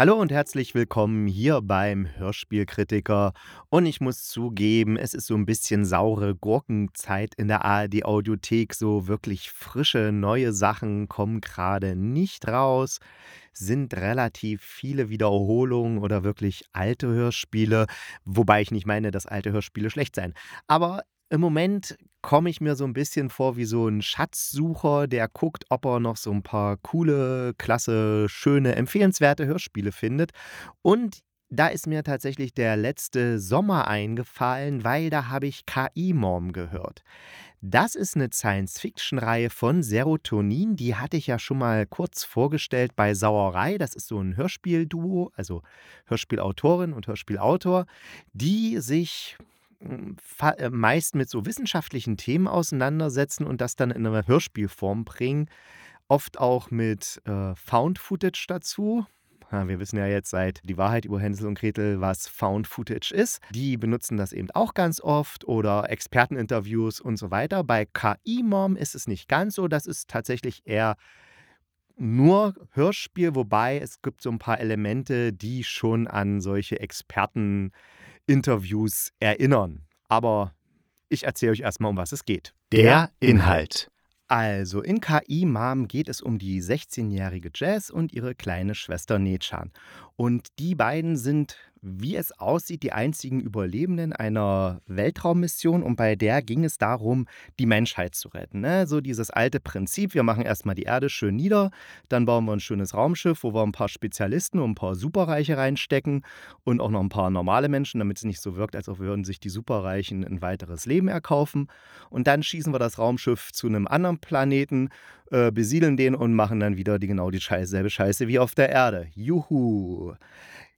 Hallo und herzlich willkommen hier beim Hörspielkritiker. Und ich muss zugeben, es ist so ein bisschen saure Gurkenzeit in der ARD Audiothek. So wirklich frische neue Sachen kommen gerade nicht raus. Sind relativ viele Wiederholungen oder wirklich alte Hörspiele. Wobei ich nicht meine, dass alte Hörspiele schlecht seien. Aber im Moment komme ich mir so ein bisschen vor wie so ein Schatzsucher, der guckt, ob er noch so ein paar coole, klasse, schöne, empfehlenswerte Hörspiele findet. Und da ist mir tatsächlich der letzte Sommer eingefallen, weil da habe ich KI-Mom gehört. Das ist eine Science-Fiction-Reihe von Serotonin. Die hatte ich ja schon mal kurz vorgestellt bei Sauerei. Das ist so ein Hörspielduo, also Hörspielautorin und Hörspielautor, die sich meist mit so wissenschaftlichen Themen auseinandersetzen und das dann in eine Hörspielform bringen. Oft auch mit äh, Found Footage dazu. Ja, wir wissen ja jetzt seit Die Wahrheit über Hänsel und Gretel, was Found Footage ist. Die benutzen das eben auch ganz oft oder Experteninterviews und so weiter. Bei KI-Mom ist es nicht ganz so. Das ist tatsächlich eher nur Hörspiel, wobei es gibt so ein paar Elemente, die schon an solche Experten Interviews erinnern. Aber ich erzähle euch erstmal, um was es geht. Der Inhalt. Also, in KI Mom geht es um die 16-jährige Jazz und ihre kleine Schwester Nechan. Und die beiden sind wie es aussieht, die einzigen Überlebenden einer Weltraummission und bei der ging es darum, die Menschheit zu retten. Ne? So dieses alte Prinzip, wir machen erstmal die Erde schön nieder, dann bauen wir ein schönes Raumschiff, wo wir ein paar Spezialisten und ein paar Superreiche reinstecken und auch noch ein paar normale Menschen, damit es nicht so wirkt, als ob würden sich die Superreichen ein weiteres Leben erkaufen. Und dann schießen wir das Raumschiff zu einem anderen Planeten, äh, besiedeln den und machen dann wieder die genau die Scheiße, selbe Scheiße wie auf der Erde. Juhu!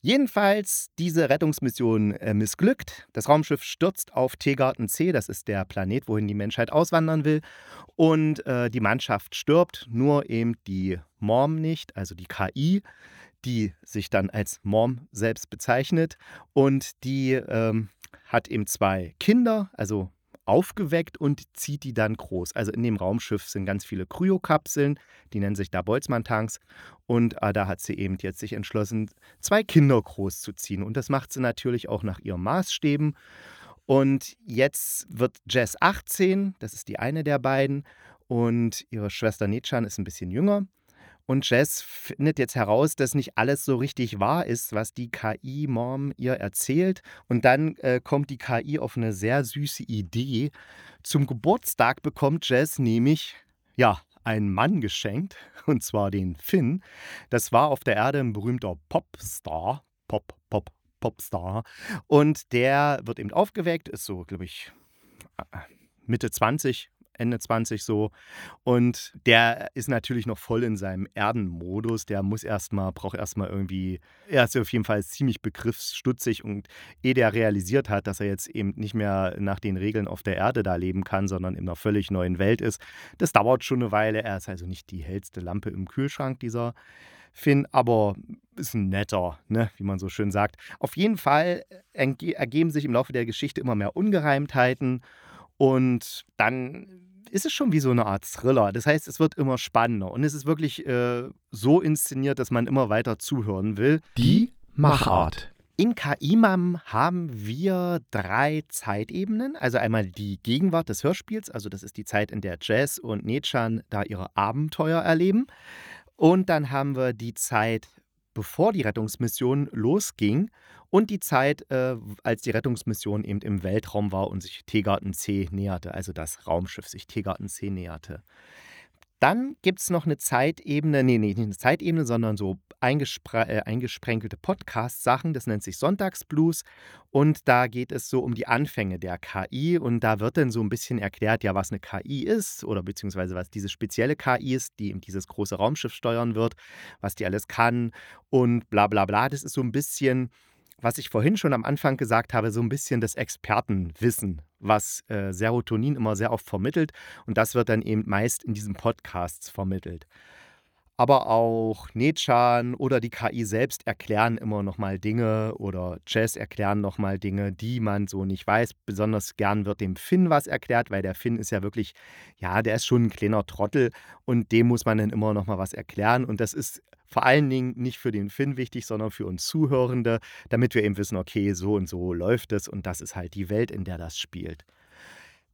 Jedenfalls, diese Rettungsmission äh, missglückt. Das Raumschiff stürzt auf Tegarten C, das ist der Planet, wohin die Menschheit auswandern will. Und äh, die Mannschaft stirbt, nur eben die Mom nicht, also die KI, die sich dann als Mom selbst bezeichnet. Und die ähm, hat eben zwei Kinder, also aufgeweckt und zieht die dann groß. Also in dem Raumschiff sind ganz viele Kryokapseln, die nennen sich da Boltzmann-Tanks. Und äh, da hat sie eben jetzt sich entschlossen, zwei Kinder großzuziehen. Und das macht sie natürlich auch nach ihren Maßstäben. Und jetzt wird Jess 18, das ist die eine der beiden. Und ihre Schwester Nechan ist ein bisschen jünger. Und Jess findet jetzt heraus, dass nicht alles so richtig wahr ist, was die KI-Mom ihr erzählt. Und dann äh, kommt die KI auf eine sehr süße Idee. Zum Geburtstag bekommt Jess nämlich, ja, einen Mann geschenkt, und zwar den Finn. Das war auf der Erde ein berühmter Popstar. Pop, Pop, Popstar. Und der wird eben aufgeweckt, ist so, glaube ich, äh, Mitte 20, Ende 20 so. Und der ist natürlich noch voll in seinem Erdenmodus. Der muss erstmal, braucht erstmal irgendwie, er ist auf jeden Fall ziemlich begriffsstutzig und ehe der realisiert hat, dass er jetzt eben nicht mehr nach den Regeln auf der Erde da leben kann, sondern in einer völlig neuen Welt ist. Das dauert schon eine Weile. Er ist also nicht die hellste Lampe im Kühlschrank, dieser Finn, aber ist ein netter, ne, wie man so schön sagt. Auf jeden Fall ergeben sich im Laufe der Geschichte immer mehr Ungereimtheiten und dann ist es schon wie so eine Art Thriller. Das heißt, es wird immer spannender und es ist wirklich äh, so inszeniert, dass man immer weiter zuhören will. Die Machart. In KIMAM haben wir drei Zeitebenen. Also einmal die Gegenwart des Hörspiels, also das ist die Zeit, in der Jazz und Nechan da ihre Abenteuer erleben. Und dann haben wir die Zeit, bevor die Rettungsmission losging und die Zeit, äh, als die Rettungsmission eben im Weltraum war und sich Tegarten C näherte, also das Raumschiff sich Tegarten C näherte. Dann gibt es noch eine Zeitebene, nee, nee, nicht eine Zeitebene, sondern so eingespre äh, eingesprenkelte Podcast-Sachen, das nennt sich Sonntagsblues. Und da geht es so um die Anfänge der KI und da wird dann so ein bisschen erklärt, ja, was eine KI ist oder beziehungsweise was diese spezielle KI ist, die eben dieses große Raumschiff steuern wird, was die alles kann und bla bla bla. Das ist so ein bisschen was ich vorhin schon am Anfang gesagt habe, so ein bisschen das Expertenwissen, was äh, Serotonin immer sehr oft vermittelt. Und das wird dann eben meist in diesen Podcasts vermittelt aber auch Nechan oder die KI selbst erklären immer noch mal Dinge oder Jazz erklären noch mal Dinge, die man so nicht weiß. Besonders gern wird dem Finn was erklärt, weil der Finn ist ja wirklich, ja, der ist schon ein kleiner Trottel und dem muss man dann immer noch mal was erklären und das ist vor allen Dingen nicht für den Finn wichtig, sondern für uns Zuhörende, damit wir eben wissen, okay, so und so läuft es und das ist halt die Welt, in der das spielt.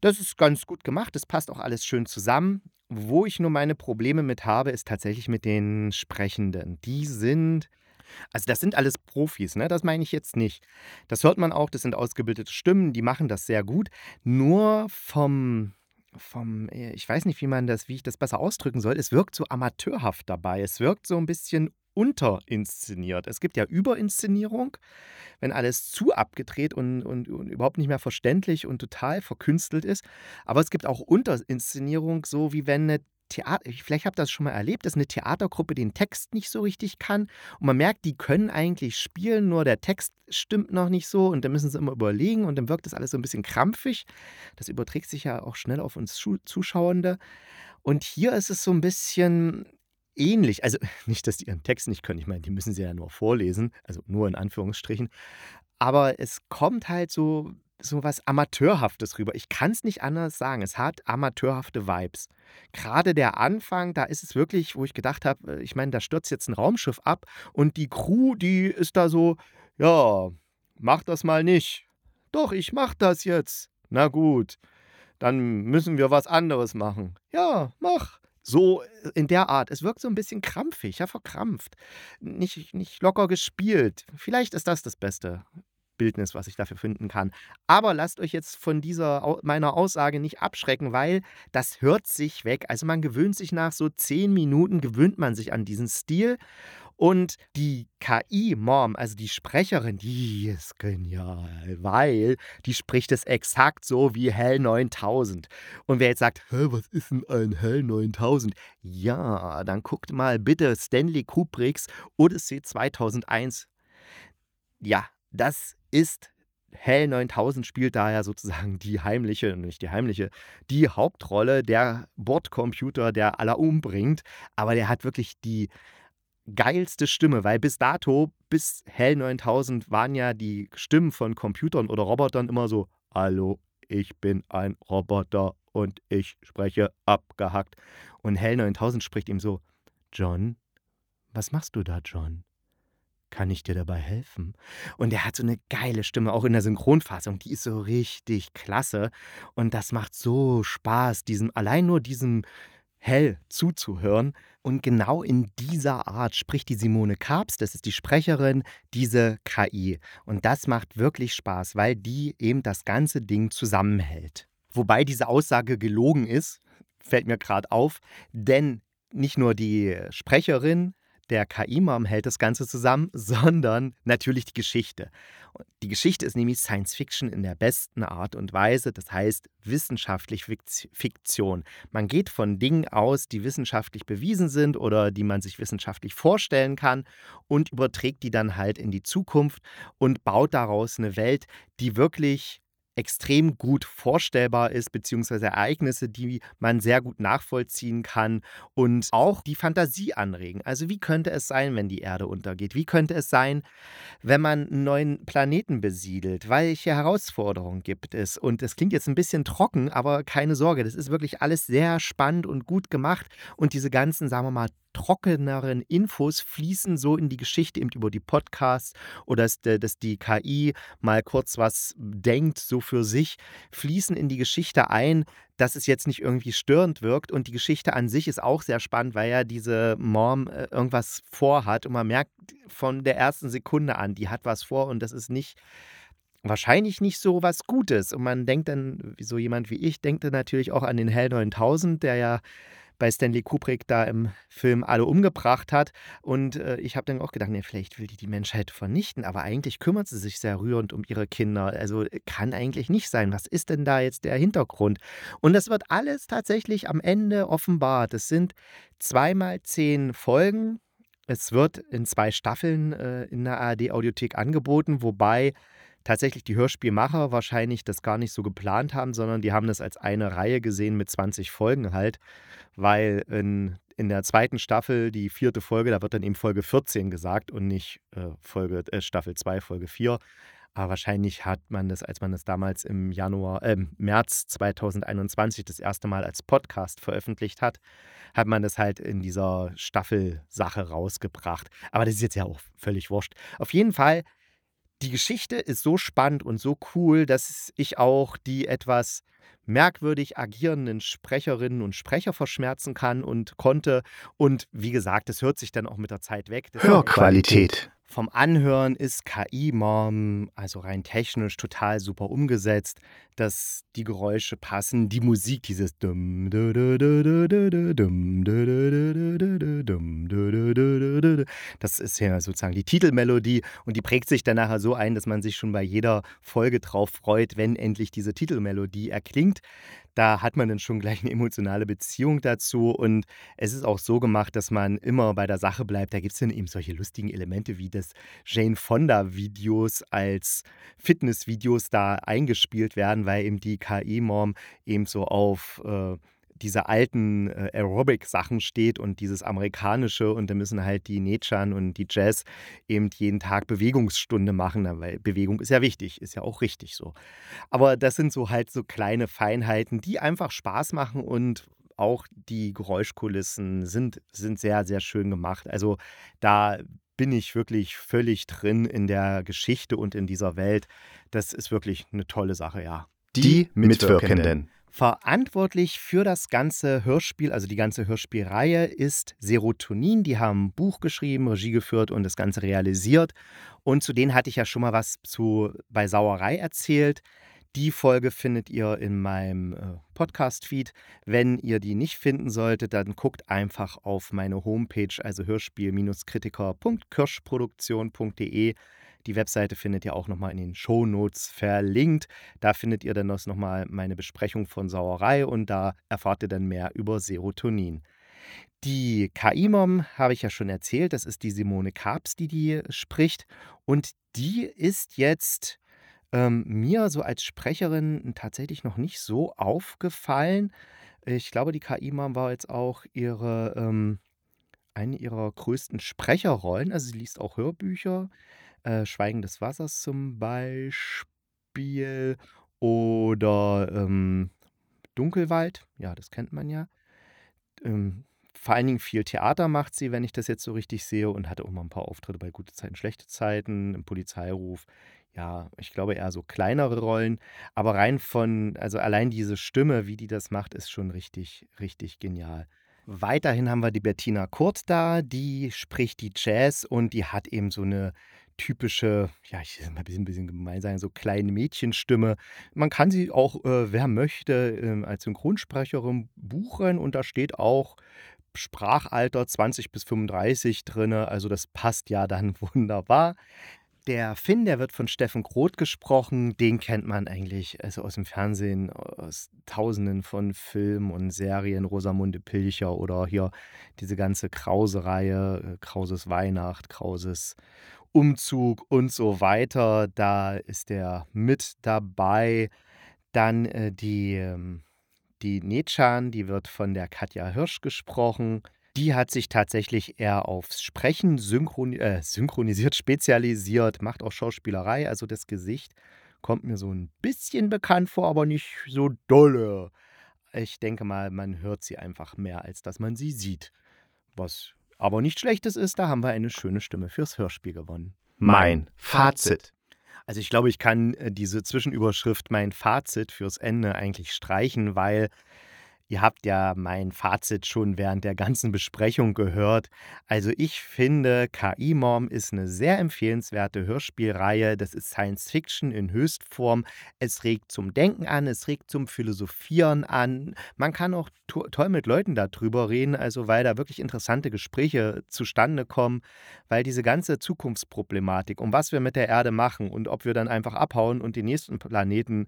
Das ist ganz gut gemacht, das passt auch alles schön zusammen. Wo ich nur meine Probleme mit habe, ist tatsächlich mit den Sprechenden. Die sind also das sind alles Profis, ne? Das meine ich jetzt nicht. Das hört man auch, das sind ausgebildete Stimmen, die machen das sehr gut. Nur vom vom äh, ich weiß nicht, wie man das wie ich das besser ausdrücken soll, es wirkt so amateurhaft dabei. Es wirkt so ein bisschen unterinszeniert. Es gibt ja Überinszenierung, wenn alles zu abgedreht und, und, und, überhaupt nicht mehr verständlich und total verkünstelt ist. Aber es gibt auch Unterinszenierung, so wie wenn eine Theater, vielleicht habt ihr das schon mal erlebt, dass eine Theatergruppe den Text nicht so richtig kann und man merkt, die können eigentlich spielen, nur der Text stimmt noch nicht so und dann müssen sie immer überlegen und dann wirkt das alles so ein bisschen krampfig. Das überträgt sich ja auch schnell auf uns Zuschauende. Und hier ist es so ein bisschen, ähnlich. Also nicht, dass die ihren Text nicht können. Ich meine, die müssen sie ja nur vorlesen, also nur in Anführungsstrichen. Aber es kommt halt so, so was Amateurhaftes rüber. Ich kann es nicht anders sagen. Es hat amateurhafte Vibes. Gerade der Anfang, da ist es wirklich, wo ich gedacht habe, äh, ich meine, da stürzt jetzt ein Raumschiff ab und die Crew, die ist da so, ja, mach das mal nicht. Doch, ich mach das jetzt. Na gut, dann müssen wir was anderes machen. Ja, mach. So äh, in der Art. Es wirkt so ein bisschen krampfig, ja, verkrampft. Nicht, nicht locker gespielt. Vielleicht ist das das beste Bildnis, was ich dafür finden kann. Aber lasst euch jetzt von dieser meiner Aussage nicht abschrecken, weil das hört sich weg. Also man gewöhnt sich nach so zehn Minuten, gewöhnt man sich an diesen Stil und die KI-Mom, also die Sprecherin, die ist genial, weil die spricht es exakt so wie Hell 9000. Und wer jetzt sagt, Hä, was ist denn ein Hell 9000? Ja, dann guckt mal bitte Stanley Kubricks Odyssey 2001. Ja, das ist Hell 9000 spielt daher sozusagen die heimliche, nicht die heimliche, die Hauptrolle der Bordcomputer, der aller umbringt. Aber der hat wirklich die geilste Stimme, weil bis dato, bis Hell 9000 waren ja die Stimmen von Computern oder Robotern immer so, hallo, ich bin ein Roboter und ich spreche abgehackt. Und Hell 9000 spricht ihm so, John, was machst du da, John? Kann ich dir dabei helfen? Und er hat so eine geile Stimme, auch in der Synchronfassung, die ist so richtig klasse. Und das macht so Spaß, diesem, allein nur diesem hell zuzuhören. Und genau in dieser Art spricht die Simone Karps, das ist die Sprecherin, diese KI. Und das macht wirklich Spaß, weil die eben das ganze Ding zusammenhält. Wobei diese Aussage gelogen ist, fällt mir gerade auf, denn nicht nur die Sprecherin der KI-Mom hält das Ganze zusammen, sondern natürlich die Geschichte. Die Geschichte ist nämlich Science Fiction in der besten Art und Weise, das heißt wissenschaftlich Fiktion. Man geht von Dingen aus, die wissenschaftlich bewiesen sind oder die man sich wissenschaftlich vorstellen kann und überträgt die dann halt in die Zukunft und baut daraus eine Welt, die wirklich extrem gut vorstellbar ist, beziehungsweise Ereignisse, die man sehr gut nachvollziehen kann und auch die Fantasie anregen. Also wie könnte es sein, wenn die Erde untergeht? Wie könnte es sein, wenn man einen neuen Planeten besiedelt? Welche Herausforderungen gibt es? Und es klingt jetzt ein bisschen trocken, aber keine Sorge, das ist wirklich alles sehr spannend und gut gemacht. Und diese ganzen, sagen wir mal, trockeneren Infos fließen so in die Geschichte eben über die Podcasts oder dass, dass die KI mal kurz was denkt, so für sich, fließen in die Geschichte ein, dass es jetzt nicht irgendwie störend wirkt. Und die Geschichte an sich ist auch sehr spannend, weil ja diese Mom äh, irgendwas vorhat und man merkt von der ersten Sekunde an, die hat was vor und das ist nicht wahrscheinlich nicht so was Gutes. Und man denkt dann, so jemand wie ich, denkt dann natürlich auch an den Hell 9000, der ja bei Stanley Kubrick da im Film alle umgebracht hat. Und äh, ich habe dann auch gedacht, nee, vielleicht will die die Menschheit vernichten, aber eigentlich kümmert sie sich sehr rührend um ihre Kinder. Also äh, kann eigentlich nicht sein. Was ist denn da jetzt der Hintergrund? Und das wird alles tatsächlich am Ende offenbart. Es sind zweimal zehn Folgen Es wird in zwei Staffeln äh, in der ARD-Audiothek angeboten, wobei tatsächlich die Hörspielmacher wahrscheinlich das gar nicht so geplant haben, sondern die haben das als eine Reihe gesehen mit 20 Folgen halt, weil in, in der zweiten Staffel, die vierte Folge, da wird dann eben Folge 14 gesagt und nicht äh, Folge, äh, Staffel 2, Folge 4. Aber wahrscheinlich hat man das, als man das damals im Januar, äh, März 2021 das erste Mal als Podcast veröffentlicht hat, hat man das halt in dieser Staffelsache rausgebracht. Aber das ist jetzt ja auch völlig wurscht. Auf jeden Fall die Geschichte ist so spannend und so cool, dass ich auch die etwas merkwürdig agierenden Sprecherinnen und Sprecher verschmerzen kann und konnte. Und wie gesagt, das hört sich dann auch mit der Zeit weg. Hörqualität vom Anhören ist KI-Mom, also rein technisch, total super umgesetzt, dass die Geräusche passen, die Musik, dieses Das ist ja sozusagen die Titelmelodie und die prägt sich dann nachher so ein, dass man sich schon bei jeder Folge drauf freut, wenn endlich diese Titelmelodie erklingt da hat man dann schon gleich eine emotionale Beziehung dazu. Und es ist auch so gemacht, dass man immer bei der Sache bleibt. Da gibt es dann eben solche lustigen Elemente wie das Jane Fonda-Videos als Fitnessvideos da eingespielt werden, weil eben die KI-Mom eben so auf äh, diese alten äh, Aerobic-Sachen steht und dieses amerikanische und da müssen halt die Nechan und die Jazz eben jeden Tag Bewegungsstunde machen, weil Bewegung ist ja wichtig, ist ja auch richtig so. Aber das sind so halt so kleine Feinheiten, die einfach Spaß machen und auch die Geräuschkulissen sind, sind sehr, sehr schön gemacht. Also da bin ich wirklich völlig drin in der Geschichte und in dieser Welt. Das ist wirklich eine tolle Sache, ja. Die Mitwirkenden. Verantwortlich für das ganze Hörspiel, also die ganze Hörspielreihe, ist Serotonin. Die haben ein Buch geschrieben, Regie geführt und das Ganze realisiert. Und zu denen hatte ich ja schon mal was zu bei Sauerei erzählt. Die Folge findet ihr in meinem äh, Podcast-Feed. Wenn ihr die nicht finden solltet, dann guckt einfach auf meine Homepage, also hörspiel-kritiker.kirschproduktion.de. Die Webseite findet ihr auch nochmal in den Show Notes verlinkt. Da findet ihr dann nochmal meine Besprechung von Sauerei und da erfahrt ihr dann mehr über Serotonin. Die KI-Mom habe ich ja schon erzählt, das ist die Simone Karps, die die spricht. Und die ist jetzt ähm, mir so als Sprecherin tatsächlich noch nicht so aufgefallen. Ich glaube, die KI-Mom war jetzt auch ihre, ähm, eine ihrer größten Sprecherrollen. Also sie liest auch Hörbücher. Äh, Schweigen des Wassers zum Beispiel oder ähm, Dunkelwald, ja, das kennt man ja. Ähm, vor allen Dingen viel Theater macht sie, wenn ich das jetzt so richtig sehe, und hatte auch mal ein paar Auftritte bei Gute Zeiten, Schlechte Zeiten, im Polizeiruf. Ja, ich glaube eher so kleinere Rollen, aber rein von, also allein diese Stimme, wie die das macht, ist schon richtig, richtig genial. Weiterhin haben wir die Bettina Kurt da, die spricht die Jazz und die hat eben so eine typische, ja, ich will mal ein bisschen, ein bisschen gemein sagen, so kleine Mädchenstimme. Man kann sie auch, äh, wer möchte, äh, als Synchronsprecherin buchen und da steht auch Sprachalter 20 bis 35 drin. Also das passt ja dann wunderbar. Der Finn, der wird von Steffen Groth gesprochen. Den kennt man eigentlich also aus dem Fernsehen, aus Tausenden von Filmen und Serien. Rosamunde Pilcher oder hier diese ganze Krause-Reihe, äh, Krauses Weihnacht, Krauses Umzug und so weiter. Da ist er mit dabei. Dann äh, die, ähm, die Nechan, die wird von der Katja Hirsch gesprochen. Die hat sich tatsächlich eher aufs Sprechen synchron äh, synchronisiert, spezialisiert, macht auch Schauspielerei. Also das Gesicht kommt mir so ein bisschen bekannt vor, aber nicht so dolle. Ich denke mal, man hört sie einfach mehr, als dass man sie sieht. Was aber nicht schlechtes ist, da haben wir eine schöne Stimme fürs Hörspiel gewonnen. Mein Fazit. Also ich glaube, ich kann äh, diese Zwischenüberschrift mein Fazit fürs Ende eigentlich streichen, weil Ihr habt ja mein Fazit schon während der ganzen Besprechung gehört. Also ich finde, KI-Mom ist eine sehr empfehlenswerte Hörspielreihe. Das ist Science Fiction in Höchstform. Es regt zum Denken an, es regt zum Philosophieren an. Man kann auch to toll mit Leuten darüber reden, also weil da wirklich interessante Gespräche zustande kommen, weil diese ganze Zukunftsproblematik, um was wir mit der Erde machen und ob wir dann einfach abhauen und den nächsten Planeten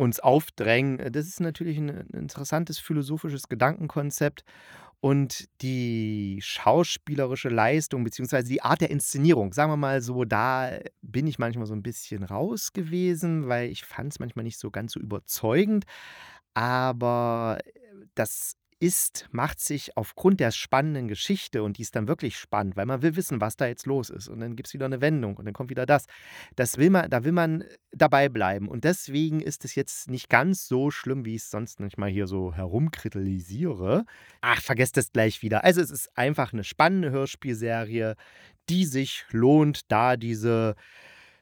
uns aufdrängen. Das ist natürlich ein interessantes philosophisches Gedankenkonzept. Und die schauspielerische Leistung beziehungsweise die Art der Inszenierung, sagen wir mal so, da bin ich manchmal so ein bisschen raus gewesen, weil ich fand es manchmal nicht so ganz so überzeugend. Aber äh, das ist macht sich aufgrund der spannenden Geschichte und die ist dann wirklich spannend, weil man will wissen, was da jetzt los ist und dann gibt es wieder eine Wendung und dann kommt wieder das. Das will man da will man dabei bleiben und deswegen ist es jetzt nicht ganz so schlimm, wie ich es sonst manchmal hier so herumkritisiere. Ach, vergesst das gleich wieder. Also, es ist einfach eine spannende Hörspielserie, die sich lohnt, da diese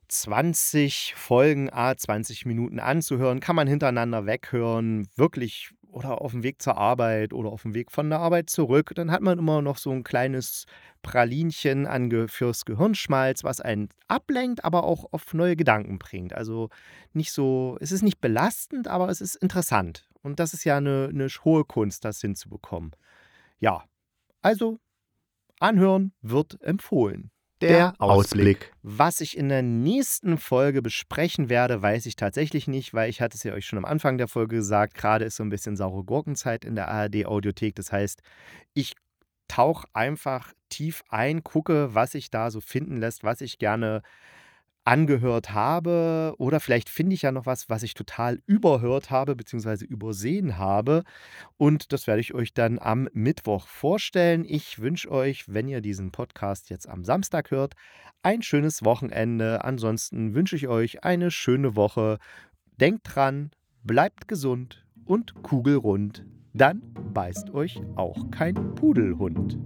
20 Folgen, a 20 Minuten anzuhören, kann man hintereinander weghören, wirklich oder auf dem Weg zur Arbeit oder auf dem Weg von der Arbeit zurück. Dann hat man immer noch so ein kleines Pralinchen an fürs Gehirnschmalz, was einen ablenkt, aber auch auf neue Gedanken bringt. Also nicht so, es ist nicht belastend, aber es ist interessant. Und das ist ja eine, eine hohe Kunst, das hinzubekommen. Ja, also anhören wird empfohlen. Der Ausblick. Was ich in der nächsten Folge besprechen werde, weiß ich tatsächlich nicht, weil ich hatte es ja euch schon am Anfang der Folge gesagt, gerade ist so ein bisschen saure Gurkenzeit in der ARD Audiothek. Das heißt, ich tauche einfach tief ein, gucke, was sich da so finden lässt, was ich gerne angehört habe oder vielleicht finde ich ja noch was, was ich total überhört habe bzw. übersehen habe und das werde ich euch dann am Mittwoch vorstellen. Ich wünsche euch, wenn ihr diesen Podcast jetzt am Samstag hört, ein schönes Wochenende. Ansonsten wünsche ich euch eine schöne Woche. Denkt dran, bleibt gesund und kugelrund. Dann beißt euch auch kein Pudelhund.